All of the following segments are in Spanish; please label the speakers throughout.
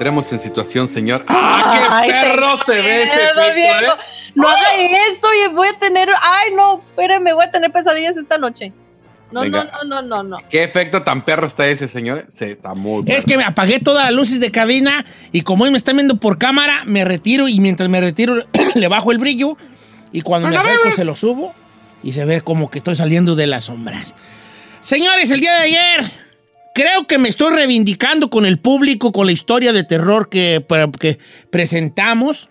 Speaker 1: Entremos en situación, señor. ¡Ah, qué
Speaker 2: Ay,
Speaker 1: perro se ve ese
Speaker 2: viejo.
Speaker 1: eh!
Speaker 2: No haga eso, y voy a tener. Ay, no, espérenme, voy a tener pesadillas esta noche. No,
Speaker 1: Venga.
Speaker 2: no, no, no, no, no.
Speaker 1: ¿Qué efecto tan perro está ese, señor? Se está muy
Speaker 3: Es
Speaker 1: perro.
Speaker 3: que me apagué todas las luces de cabina y como hoy me están viendo por cámara, me retiro y mientras me retiro le bajo el brillo y cuando me acerco se lo subo y se ve como que estoy saliendo de las sombras. Señores, el día de ayer creo que me estoy reivindicando con el público con la historia de terror que, pre- que presentamos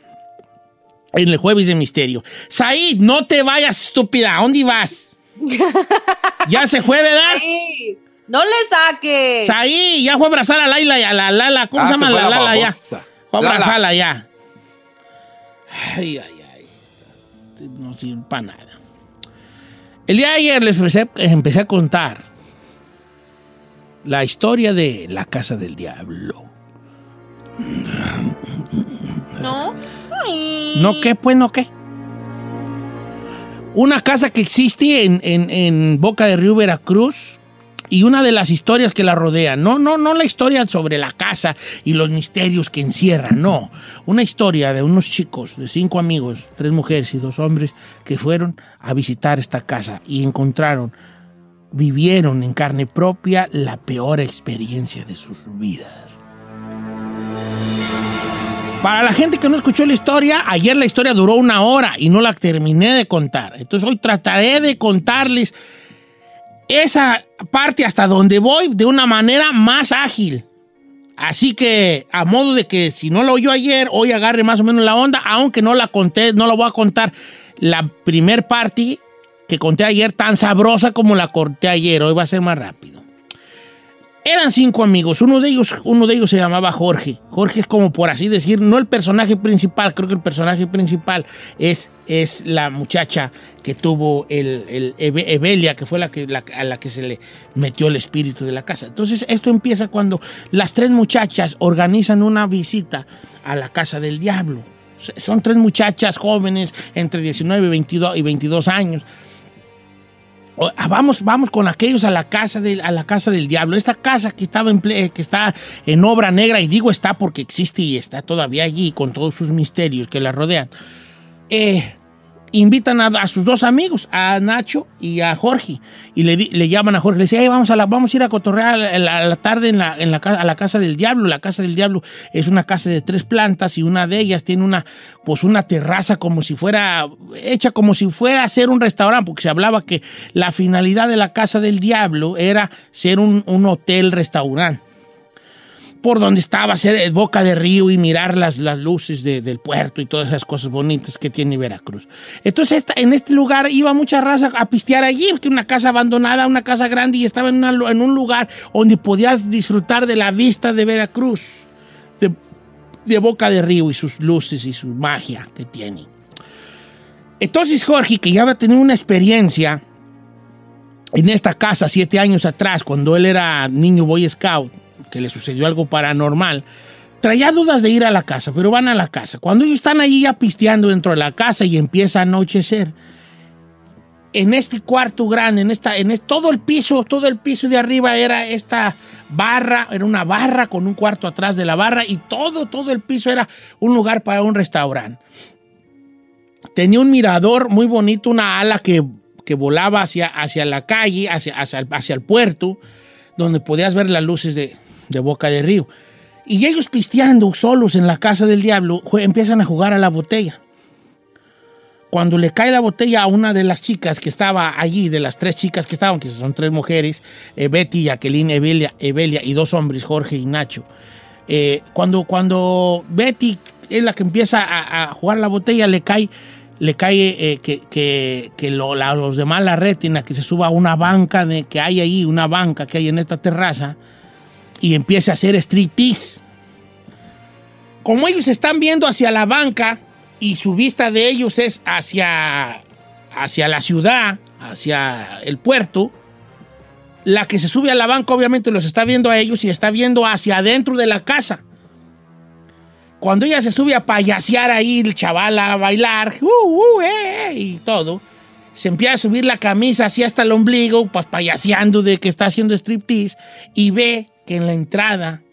Speaker 3: en el jueves de misterio. Said, no te vayas, estúpida. ¿A dónde vas? ya se fue, ¿verdad?
Speaker 2: Ay, no le saque.
Speaker 3: Saí, ya fue a abrazar a Laila y a la Lala. ¿Cómo
Speaker 1: Ah,
Speaker 3: se llama la
Speaker 1: la
Speaker 3: Lala ya? Fue a
Speaker 1: Lala.
Speaker 3: abrazarla ya. Ay, ay, ay. No sirve para nada. El día de ayer les empecé, empecé a contar la historia de la casa del diablo.
Speaker 2: No.
Speaker 3: ¿No qué? Pues no qué. Una casa que existe en, en- en Boca de Río, Veracruz, y una de las historias que la rodean. No, no, no la historia sobre la casa y los misterios que encierra, no. Una historia de unos chicos, de cinco amigos, tres mujeres y dos hombres, que fueron a visitar esta casa y encontraron, vivieron en carne propia la peor experiencia de sus vidas. Para la gente que no escuchó la historia, ayer la historia duró una hora y no la terminé de contar. Entonces hoy trataré de contarles esa parte hasta donde voy de una manera más ágil. Así que, a modo de que si no lo oyó ayer, hoy agarre más o menos la onda, aunque no la conté, no la voy a contar la primer parte que conté ayer tan sabrosa como la conté ayer. Hoy va a ser más rápido. Eran cinco amigos. Uno de ellos, uno de ellos se llamaba Jorge. Jorge es como por así decir, no el personaje principal. Creo que el personaje principal es, es la muchacha que tuvo el, el Eve- Evelia, que fue la que, la- a la que se le metió el espíritu de la casa. Entonces, esto empieza cuando las tres muchachas organizan una visita a la casa del diablo. Son tres muchachas jóvenes entre 19 y 22, y 22 años. Ah, Vamos, vamos con aquellos a la casa del, a la casa del diablo. Esta casa que estaba en ple- que está en obra negra, y digo está porque existe y está todavía allí con todos sus misterios que la rodean. Eh, invitan a, sus dos amigos, a Nacho y a Jorge, y le, llaman a Jorge, le dicen, "Hey, vamos, a la, vamos a ir a cotorrear a la, tarde en la, en la, a la casa del diablo. La casa del diablo es una casa de tres plantas y una de ellas tiene una, pues una terraza como si fuera, hecha como si fuera a ser un restaurante, porque se hablaba que la finalidad de la casa del diablo era ser un, un hotel-restaurante por donde estaba, eh, boca de río y mirar las, las luces de- del puerto y todas esas cosas bonitas que tiene Veracruz. Entonces, en este lugar iba mucha raza a pistear allí, porque una casa abandonada, una casa grande, y estaba en, una en un lugar donde podías disfrutar de la vista de Veracruz, de, de boca de río y sus luces y su magia que tiene. Entonces, Jorge, que ya va a tener una experiencia en esta casa siete años atrás, cuando él era niño Boy Scout, que le sucedió algo paranormal, traía dudas de ir a la casa, pero van a la casa. Cuando ellos están ahí ya pisteando dentro de la casa y empieza a anochecer, en este cuarto grande, en esta, en todo el piso, todo el piso de arriba era esta barra, era una barra con un cuarto atrás de la barra y todo, todo el piso era un lugar para un restaurante. Tenía un mirador muy bonito, una ala que, que volaba hacia, hacia la calle, hacia, hacia, hacia el puerto, donde podías ver las luces de, de Boca de Río. Y ellos pisteando solos en la casa del diablo, empiezan a jugar a la botella. Cuando le cae la botella a una de las chicas que estaba allí, de las tres chicas que estaban, que son tres mujeres, eh, Betty, Jacqueline, Evelia, Evelia y dos hombres, Jorge y Nacho. Eh, cuando, cuando Betty es la que empieza a, a jugar la botella, le cae, le cae eh, que, que- que lo- la- los demás la retina, que se suba a una banca de, que hay ahí, una banca que hay en esta terraza, y empiece a hacer striptease. Como ellos están viendo hacia la banca y su vista de ellos es hacia, hacia la ciudad, hacia el puerto, la que se sube a la banca obviamente los está viendo a ellos y está viendo hacia adentro de la casa. Cuando ella se sube a payasear ahí, el chaval a bailar, uh, uh, eh, eh, y todo, se empieza a subir la camisa así hasta el ombligo, pues payaseando de que está haciendo striptease, y ve que en la entrada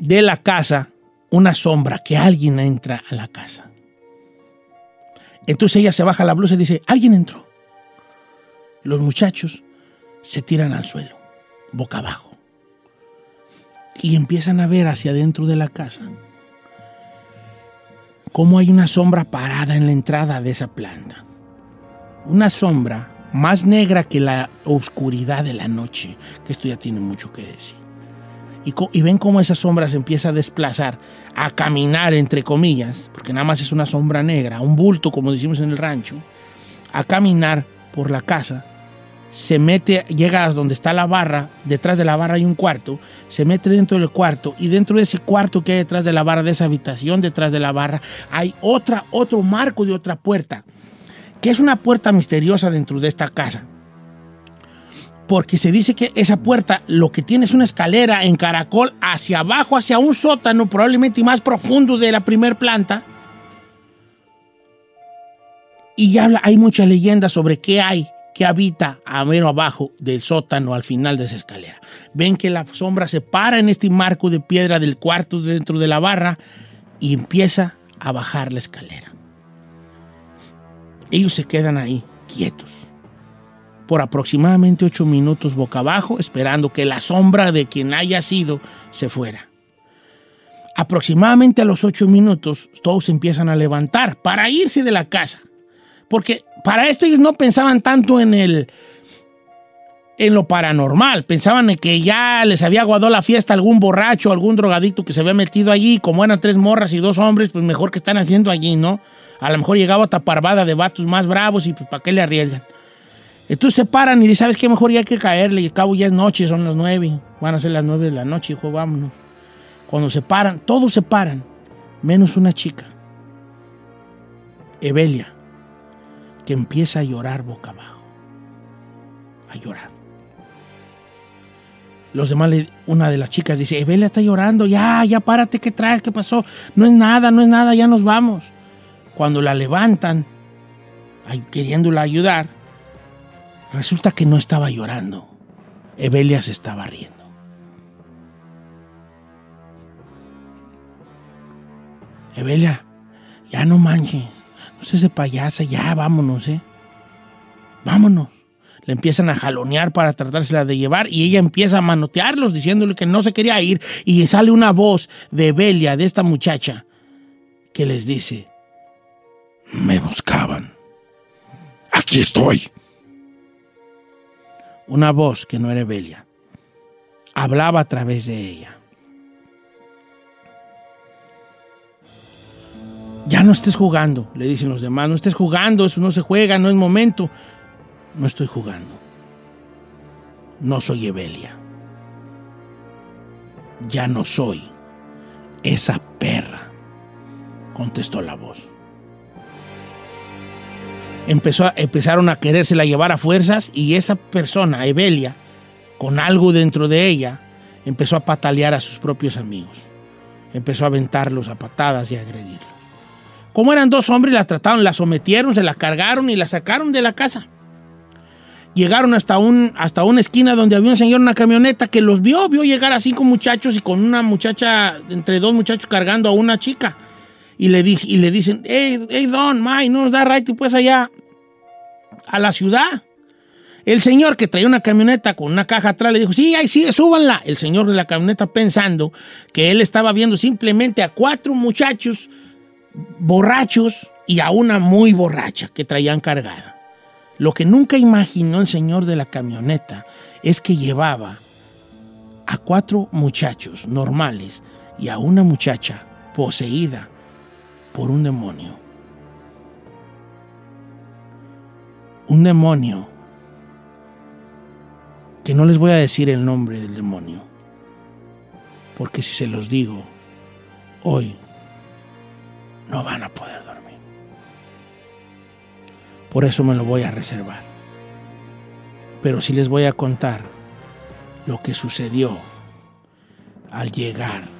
Speaker 3: de la casa, una sombra, que alguien entra a la casa. Entonces ella se baja la blusa y dice, alguien entró. Los muchachos se tiran al suelo, boca abajo, y empiezan a ver hacia adentro de la casa cómo hay una sombra parada en la entrada de esa planta. Una sombra más negra que la oscuridad de la noche, que esto ya tiene mucho que decir. Y, y ven cómo esa sombra se empieza a desplazar, a caminar entre comillas, porque nada más es una sombra negra, un bulto como decimos en el rancho, a caminar por la casa, se mete, llega a donde está la barra, detrás de la barra hay un cuarto, se mete dentro del cuarto y dentro de ese cuarto que hay detrás de la barra, de esa habitación detrás de la barra, hay otra, otro marco de otra puerta, que es una puerta misteriosa dentro de esta casa. Porque se dice que esa puerta lo que tiene es una escalera en caracol hacia abajo, hacia un sótano, probablemente más profundo de la primer planta. Y habla, hay muchas leyendas sobre qué hay, qué habita a mero abajo del sótano al final de esa escalera. Ven que la sombra se para en este marco de piedra del cuarto dentro de la barra y empieza a bajar la escalera. Ellos se quedan ahí, quietos, por aproximadamente ocho minutos boca abajo, esperando que la sombra de quien haya sido se fuera. Aproximadamente a los ocho minutos, todos empiezan a levantar para irse de la casa. Porque para esto ellos no pensaban tanto en el en lo paranormal, pensaban en que ya les había aguado la fiesta algún borracho, algún drogadicto que se había metido allí, como eran tres morras y dos hombres, pues mejor que están haciendo allí, ¿no? A lo mejor llegaba otra parvada de vatos más bravos y pues ¿para qué le arriesgan? Entonces se paran y dicen, ¿sabes qué? Mejor ya hay que caerle, y al cabo ya es noche, son las nueve, van a ser las nueve de la noche, hijo, vámonos. Cuando se paran, todos se paran, menos una chica, Evelia, que empieza a llorar boca abajo, a llorar. Los demás, una de las chicas dice, Evelia está llorando, ya, ya párate, ¿qué traes? ¿Qué pasó? No es nada, no es nada, ya nos vamos. Cuando la levantan, queriéndola ayudar, resulta que no estaba llorando. Evelia se estaba riendo. Evelia, ya no manches, no seas de payasa, ya vámonos, ¿eh? Vámonos. Le empiezan a jalonear para tratársela de llevar y ella empieza a manotearlos diciéndole que no se quería ir y sale una voz de Evelia, de esta muchacha, que les dice, me buscaban. Aquí estoy. Una voz que no era Evelia. Hablaba a través de ella. Ya no estés jugando, le dicen los demás. No estés jugando, eso no se juega, no es momento. No estoy jugando. No soy Evelia. Ya no soy esa perra, contestó la voz. A- empezaron a querérsela llevar a fuerzas y esa persona, Evelia, con algo dentro de ella, empezó a patalear a sus propios amigos. Empezó a aventarlos a patadas y a agredirlos. Como eran dos hombres, la trataron, la sometieron, se la cargaron y la sacaron de la casa. Llegaron hasta, un, hasta una esquina donde había un señor en una camioneta que los vio, vio llegar a cinco muchachos y con una muchacha, entre dos muchachos cargando a una chica. Y le, dice, y le dicen, hey, hey, Don, May, no nos da right pues allá a la ciudad. El señor que traía una camioneta con una caja atrás le dijo, sí, ahí sí, súbanla. El señor de la camioneta pensando que él estaba viendo simplemente a cuatro muchachos borrachos y a una muy borracha que traían cargada. Lo que nunca imaginó el señor de la camioneta es que llevaba a cuatro muchachos normales y a una muchacha poseída por un demonio. Un demonio que no les voy a decir el nombre del demonio, porque si se los digo hoy, no van a poder dormir. Por eso me lo voy a reservar. Pero sí les voy a contar lo que sucedió al llegar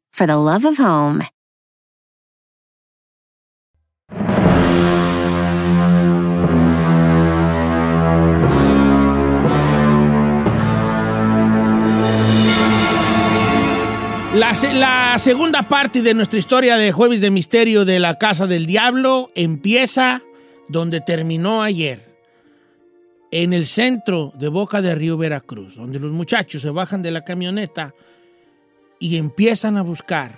Speaker 4: for the love of home.
Speaker 3: La, se- la segunda parte de nuestra historia de Jueves de Misterio de la Casa del Diablo empieza donde terminó ayer, en el centro de Boca de Río Veracruz, donde los muchachos se bajan de la camioneta y empiezan a buscar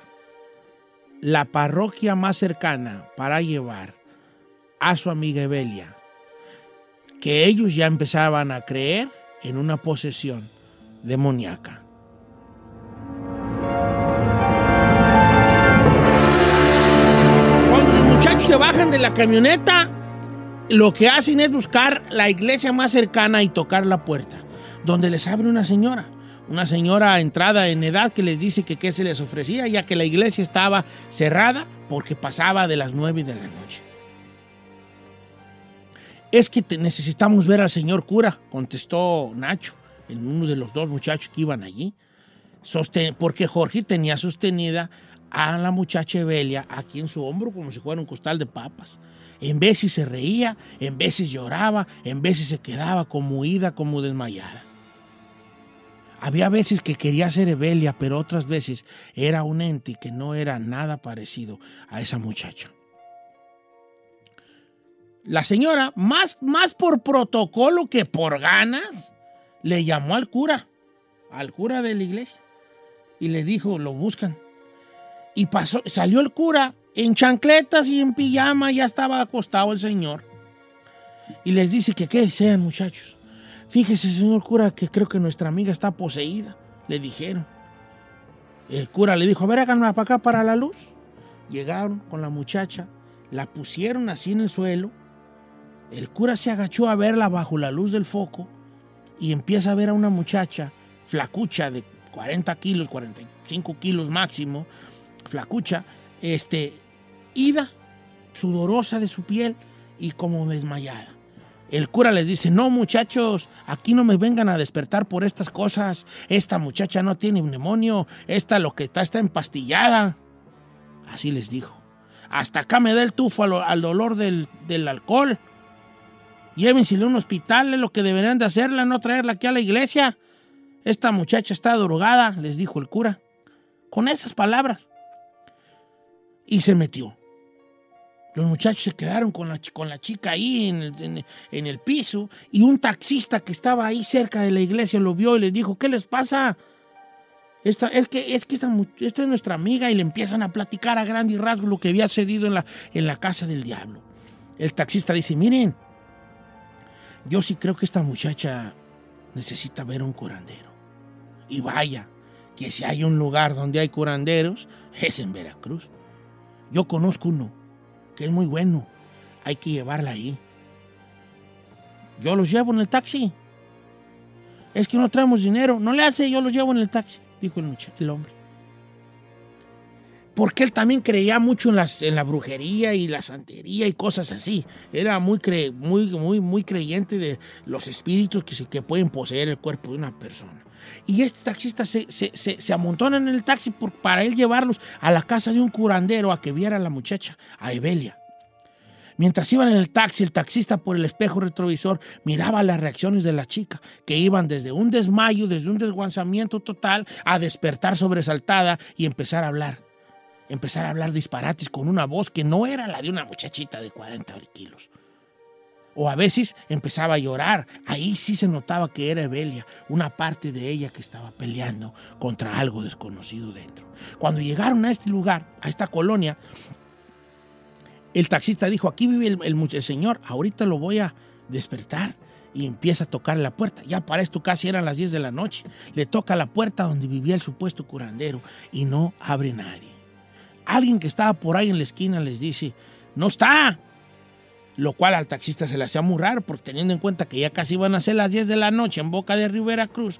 Speaker 3: la parroquia más cercana para llevar a su amiga Evelia, que ellos ya empezaban a creer en una posesión demoníaca. Cuando los muchachos se bajan de la camioneta, lo que hacen es buscar la iglesia más cercana y tocar la puerta, donde les abre una señora, una señora entrada en edad que les dice que qué se les ofrecía, ya que la iglesia estaba cerrada porque pasaba de las nueve de la noche. Es que necesitamos ver al señor cura, contestó Nacho, en uno de los dos muchachos que iban allí. Porque Jorge tenía sostenida a la muchacha Evelia aquí en su hombro como si fuera un costal de papas. En veces se reía, en veces lloraba, en veces se quedaba como huida, como desmayada. Había veces que quería ser Evelia, pero otras veces era un ente que no era nada parecido a esa muchacha. La señora, más, más por protocolo que por ganas, le llamó al cura, al cura de la iglesia, y le dijo, lo buscan. Y pasó, salió el cura en chancletas y en pijama, ya estaba acostado el señor. Y les dice que qué sean, muchachos. Fíjese, señor cura, que creo que nuestra amiga está poseída, le dijeron. El cura le dijo, a ver, háganme para acá para la luz. Llegaron con la muchacha, la pusieron así en el suelo. El cura se agachó a verla bajo la luz del foco y empieza a ver a una muchacha flacucha de 40 kilos, 45 kilos máximo, flacucha, este, ida, sudorosa de su piel y como desmayada. El cura les dice, no muchachos, aquí no me vengan a despertar por estas cosas. Esta muchacha no tiene neumonio, esta lo que está está empastillada. Así les dijo. Hasta acá me da el tufo al, al dolor del, del alcohol. Llévensele a un hospital, es lo que deberían de hacerla, no traerla aquí a la iglesia. Esta muchacha está drogada, les dijo el cura. Con esas palabras. Y se metió. Los muchachos se quedaron con la, con la chica ahí en el, en- el piso y un taxista que estaba ahí cerca de la iglesia lo vio y les dijo, ¿qué les pasa? Esta, es que, es que esta, es nuestra amiga y le empiezan a platicar a grande rasgo lo que había sucedido en la, en la casa del diablo. El taxista dice, miren, yo sí creo que esta muchacha necesita ver un curandero. Y vaya, que si hay un lugar donde hay curanderos, es en Veracruz. Yo conozco uno que es muy bueno. Hay que llevarla ahí. Yo los llevo en el taxi. Es que no traemos dinero. No le hace, yo los llevo en el taxi, dijo el, el hombre. Porque él también creía mucho en, las, en la brujería y la santería y cosas así. Era muy, cre- muy, muy, muy creyente de los espíritus que, se, que pueden poseer el cuerpo de una persona. Y este taxista se, se, se, amontona en el taxi por- para él llevarlos a la casa de un curandero a que viera a la muchacha, a Evelia. Mientras iban en el taxi, el taxista por el espejo retrovisor miraba las reacciones de la chica, que iban desde un desmayo, desde un desguanzamiento total, a despertar sobresaltada y empezar a hablar. Empezar a hablar disparates con una voz que no era la de una muchachita de 40 kilos. O a veces empezaba a llorar. Ahí sí se notaba que era Evelia, una parte de ella que estaba peleando contra algo desconocido dentro. Cuando llegaron a este lugar, a esta colonia, el taxista dijo, aquí vive el, señor, ahorita lo voy a despertar. Y empieza a tocar la puerta. Ya para esto casi eran las 10 de la noche. Le toca la puerta donde vivía el supuesto curandero y no abre nadie. Alguien que estaba por ahí en la esquina les dice, no está. Lo cual al taxista se le hacía muy raro, porque teniendo en cuenta que ya casi iban a ser las 10 de la noche en Boca de Rivera Cruz,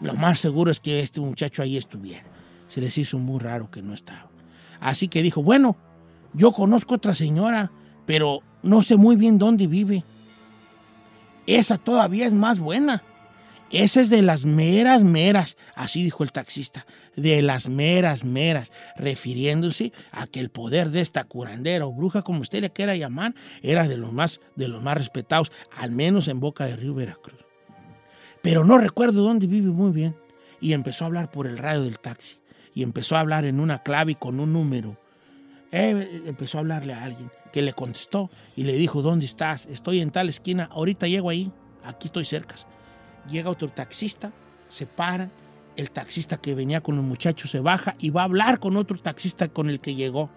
Speaker 3: lo más seguro es que este muchacho ahí estuviera. Se les hizo muy raro que no estaba. Así que dijo, bueno, yo conozco otra señora, pero no sé muy bien dónde vive. Esa todavía es más buena. Esa es de las meras, meras, así dijo el taxista, de las meras, meras, refiriéndose a que el poder de esta curandera o bruja, como usted le quiera llamar, era de los más, de los más respetados, al menos en Boca de Río Veracruz. Pero no recuerdo dónde vive muy bien. Y empezó a hablar por el radio del taxi. Y empezó a hablar en una clave y con un número. Eh, empezó a hablarle a alguien que le contestó y le dijo, ¿dónde estás? Estoy en tal esquina, ahorita llego ahí, aquí estoy cerca. Llega otro taxista, se paran, el taxista que venía con los muchachos se baja y va a hablar con otro taxista con el que llegó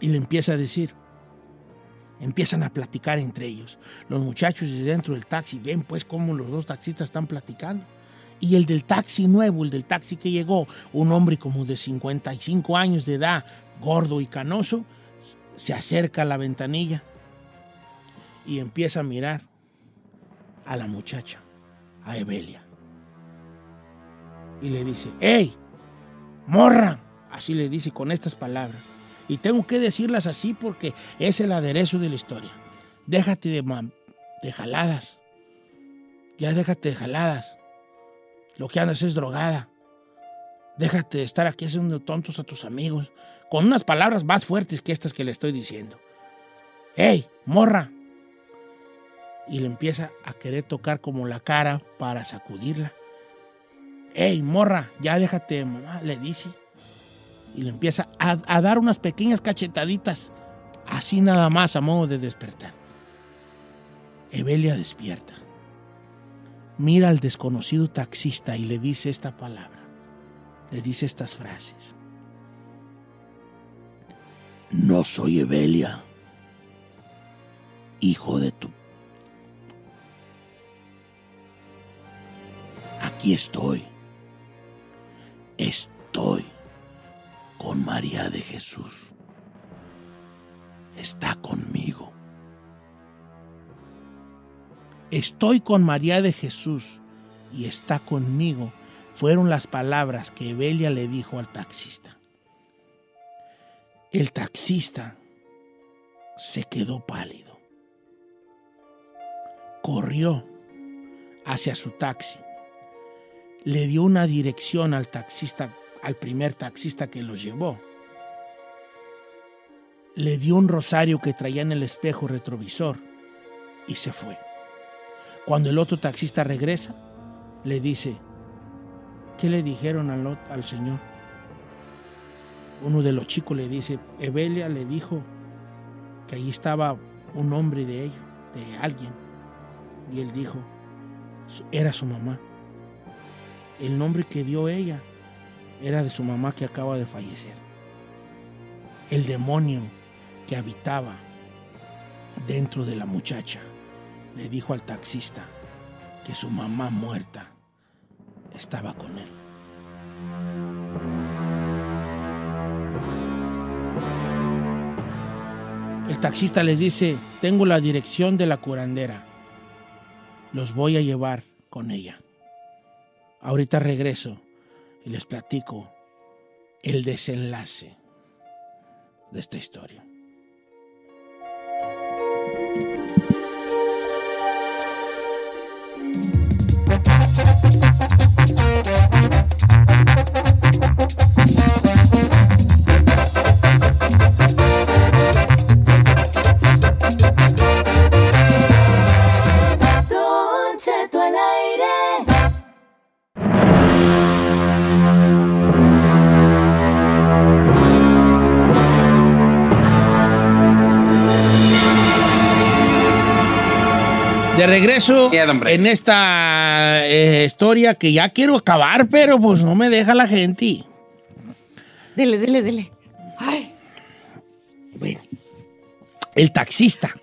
Speaker 3: y le empieza a decir, empiezan a platicar entre ellos. Los muchachos dentro del taxi ven pues cómo los dos taxistas están platicando. Y el del taxi nuevo, el del taxi que llegó, un hombre como de 55 años de edad, gordo y canoso, se acerca a la ventanilla y empieza a mirar a la muchacha, a Evelia. y le dice, ¡Ey! ¡Morra! Así le dice con estas palabras. Y tengo que decirlas así porque es el aderezo de la historia. Déjate de, de jaladas. Ya déjate de jaladas. Lo que andas es drogada. Déjate de estar aquí haciendo tontos a tus amigos. Con unas palabras más fuertes que estas que le estoy diciendo. ¡Ey, morra! Y le empieza a querer tocar como la cara para sacudirla. ¡Ey, morra! Ya déjate mamá, le dice. Y le empieza a, a dar unas pequeñas cachetaditas. Así nada más a modo de despertar. Evelia despierta. Mira al desconocido taxista y le dice esta palabra. Le dice estas frases. No soy Evelia, hijo de tu... Aquí estoy. Estoy con María de Jesús. Está conmigo. Estoy con María de Jesús y está conmigo. Fueron las palabras que Evelia le dijo al taxista. El taxista se quedó pálido. Corrió hacia su taxi. Le dio una dirección al taxista, al primer taxista que los llevó. Le dio un rosario que traía en el espejo retrovisor y se fue. Cuando el otro taxista regresa, le dice, ¿qué le dijeron al, al señor? Uno de los chicos le dice, Evelia le dijo que allí estaba un hombre de ellos, de alguien. Y él dijo, "Su- era su mamá. El nombre que dio ella era de su mamá que acaba de fallecer. El demonio que habitaba dentro de la muchacha le dijo al taxista que su mamá muerta estaba con él. El taxista les dice, tengo la dirección de la curandera. Los voy a llevar con ella. Ahorita regreso y les platico el desenlace de esta historia. Regreso en esta eh, historia que ya quiero acabar, pero pues no me deja la gente.
Speaker 2: Dele, dele, dele. Ay,
Speaker 3: Bueno, el taxista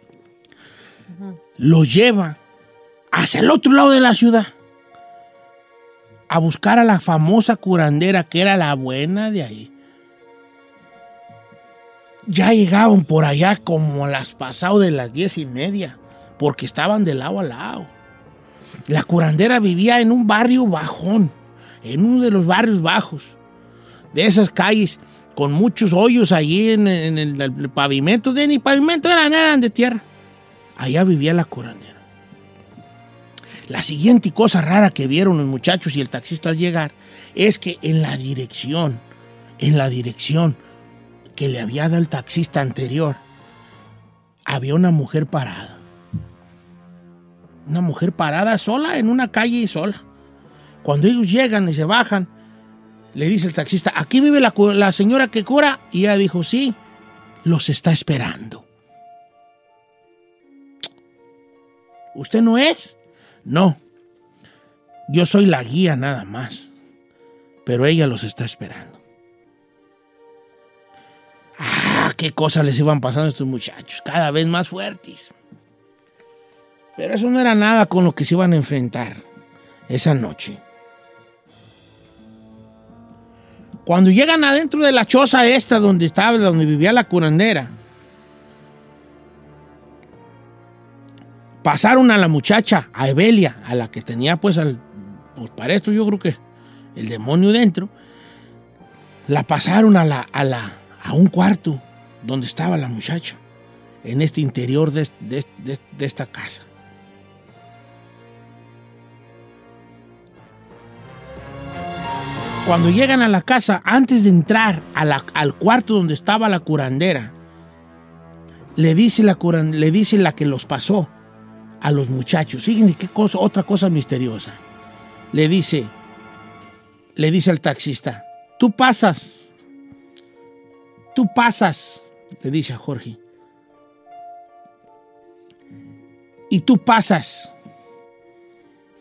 Speaker 3: lo lleva hacia el otro lado de la ciudad a buscar a la famosa curandera que era la buena de ahí. Ya llegaban por allá como a las pasado de las diez y media, porque estaban de lado a lado. La curandera vivía en un barrio bajón, en uno de los barrios bajos, de esas calles con muchos hoyos allí en, en el, el pavimento, de ni pavimento eran, eran de tierra. Allá vivía la curandera. La siguiente cosa rara que vieron los muchachos y el taxista al llegar es que en la dirección, en la dirección que le había dado el taxista anterior, había una mujer parada. Una mujer parada sola en una calle sola. Cuando ellos llegan y se bajan, le dice el taxista, ¿aquí vive la, la señora que cura? Y ella dijo, sí, los está esperando. ¿Usted no es? No. Yo soy la guía nada más. Pero ella los está esperando. Ah, qué cosas les iban pasando a estos muchachos, cada vez más fuertes. Pero eso no era nada con lo que se iban a enfrentar esa noche. Cuando llegan adentro de la choza esta donde estaba, donde vivía la curandera, pasaron a la muchacha, a Evelia, a la que tenía pues al, pues para esto yo creo que el demonio dentro, la pasaron a, la, a, la, a un cuarto donde estaba la muchacha, en este interior de, de- esta casa. Cuando llegan a la casa, antes de entrar al cuarto donde estaba la curandera, le dice la, curan- le dice la que los pasó a los muchachos. Fíjense qué cosa, otra cosa misteriosa. Le dice, le dice al taxista, tú pasas, tú pasas, le dice a Jorge. Y tú pasas,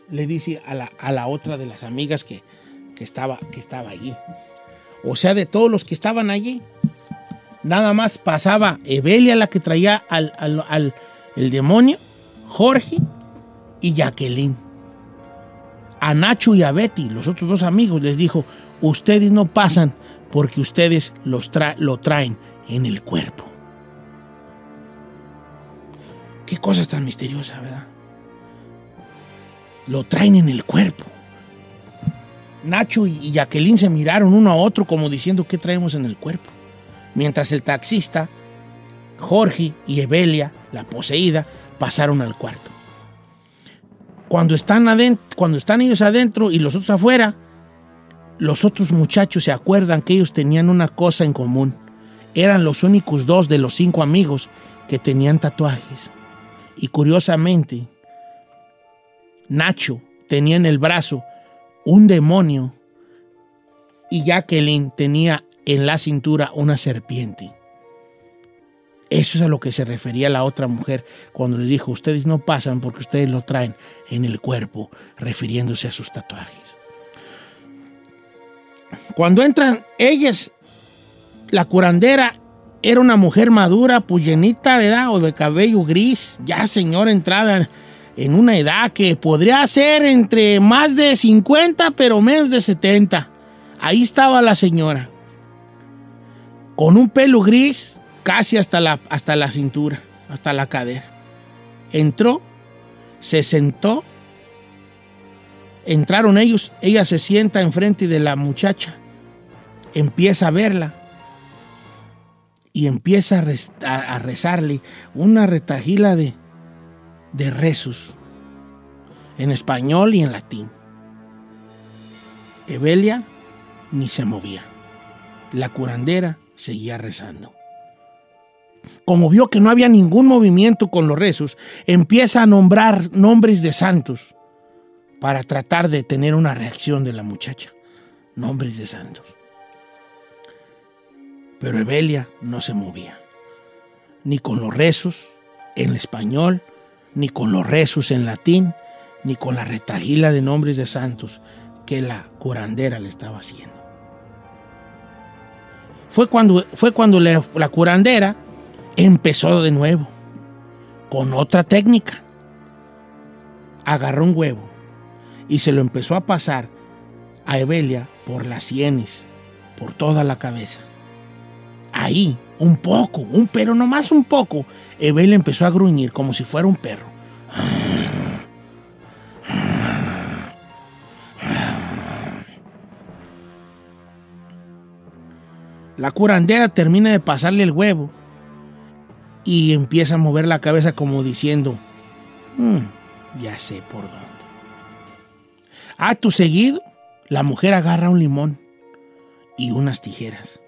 Speaker 3: le dice a la, a la otra de las amigas que, que estaba, que estaba allí. O sea, de todos los que estaban allí, nada más pasaba Evelia, la que traía al, al- el demonio, Jorge y Jacqueline. A Nacho y a Betty, los otros dos amigos, les dijo, ustedes no pasan porque ustedes los tra- lo traen en el cuerpo. Qué cosa tan misteriosa, ¿verdad? Lo traen en el cuerpo. Nacho y Jacqueline se miraron uno a otro como diciendo qué traemos en el cuerpo. Mientras el taxista, Jorge y Evelia, la poseída, pasaron al cuarto. Cuando están, adentro, cuando están ellos adentro y los otros afuera, los otros muchachos se acuerdan que ellos tenían una cosa en común. Eran los únicos dos de los cinco amigos que tenían tatuajes. Y curiosamente, Nacho tenía en el brazo un demonio y Jacqueline tenía en la cintura una serpiente. Eso es a lo que se refería la otra mujer cuando les dijo, ustedes no pasan porque ustedes lo traen en el cuerpo, refiriéndose a sus tatuajes. Cuando entran ellas, la curandera era una mujer madura, llenita, ¿verdad? O de cabello gris, ya señora entrada en una edad que podría ser entre más de 50, pero menos de 70. Ahí estaba la señora, con un pelo gris casi hasta la, hasta la cintura, hasta la cadera. Entró, se sentó, entraron ellos, ella se sienta enfrente de la muchacha, empieza a verla y empieza a, rezarle una retajila de, de rezos en español y en latín. Evelia ni se movía. La curandera seguía rezando. Como vio que no había ningún movimiento con los rezos, empieza a nombrar nombres de santos para tratar de tener una reacción de la muchacha. Nombres de santos. Pero Evelia no se movía. Ni con los rezos en español, ni con los rezos en latín, ni con la retagila de nombres de santos que la curandera le estaba haciendo. Fue cuando, fue cuando la, la curandera empezó de nuevo, con otra técnica. Agarró un huevo y se lo empezó a pasar a Evelia por las sienes, por toda la cabeza. Ahí, un poco, un pero nomás un poco, Evelia empezó a gruñir como si fuera un perro. La curandera termina de pasarle el huevo y empieza a mover la cabeza como diciendo, "Mm, ya sé por dónde. Acto seguido, la mujer agarra un limón y unas tijeras.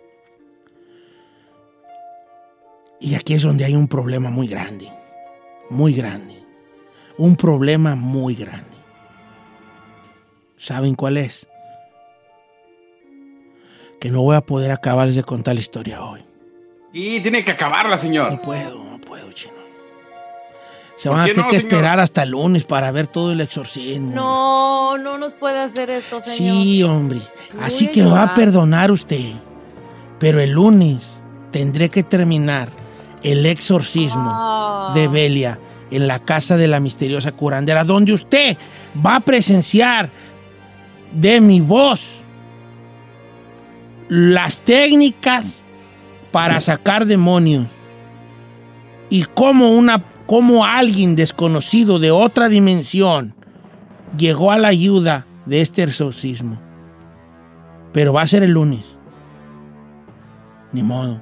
Speaker 3: Y aquí es donde hay un problema muy grande, muy grande. Un problema muy grande. ¿Saben cuál es? Que no voy a poder acabar de contar la historia hoy.
Speaker 1: Y tiene que acabarla,
Speaker 3: No
Speaker 1: señor.
Speaker 3: puedo, no puedo, chino. Se
Speaker 1: ¿Por
Speaker 3: van a tener
Speaker 1: no,
Speaker 3: que
Speaker 1: señor?
Speaker 3: esperar hasta el lunes para ver todo el exorcismo.
Speaker 2: No, no nos puede hacer esto, señor.
Speaker 3: Sí, hombre. Así que me va a perdonar usted. Pero el lunes tendré que terminar el exorcismo
Speaker 2: Ah.
Speaker 3: de Belia en la casa de la misteriosa curandera, donde usted va a presenciar de mi voz las técnicas para sacar demonios y cómo una cómo alguien desconocido de otra dimensión llegó a la ayuda de este exorcismo. Pero va a ser el lunes. Ni modo.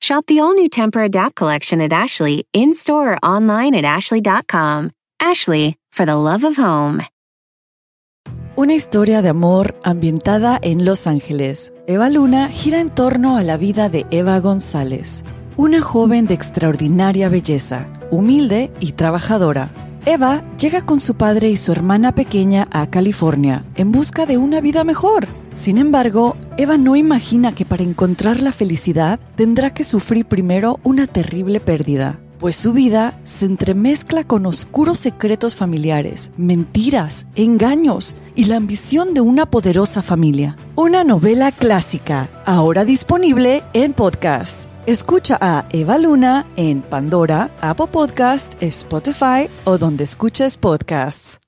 Speaker 4: Shop the all new Temper Adapt collection at Ashley in store or online at ashley.com. Ashley, for the love of home.
Speaker 5: Una historia de amor ambientada en Los Ángeles. Eva Luna gira en torno a la vida de Eva González, una joven de extraordinaria belleza, humilde y trabajadora. Eva llega con su padre y su hermana pequeña a California en busca de una vida mejor. Sin embargo, Eva no imagina que para encontrar la felicidad tendrá que sufrir primero una terrible pérdida, pues su vida se entremezcla con oscuros secretos familiares, mentiras, engaños y la ambición de una poderosa familia. Una novela clásica, ahora disponible en podcast. Escucha a Eva Luna en Pandora, Apple Podcast, Spotify o donde escuches podcasts.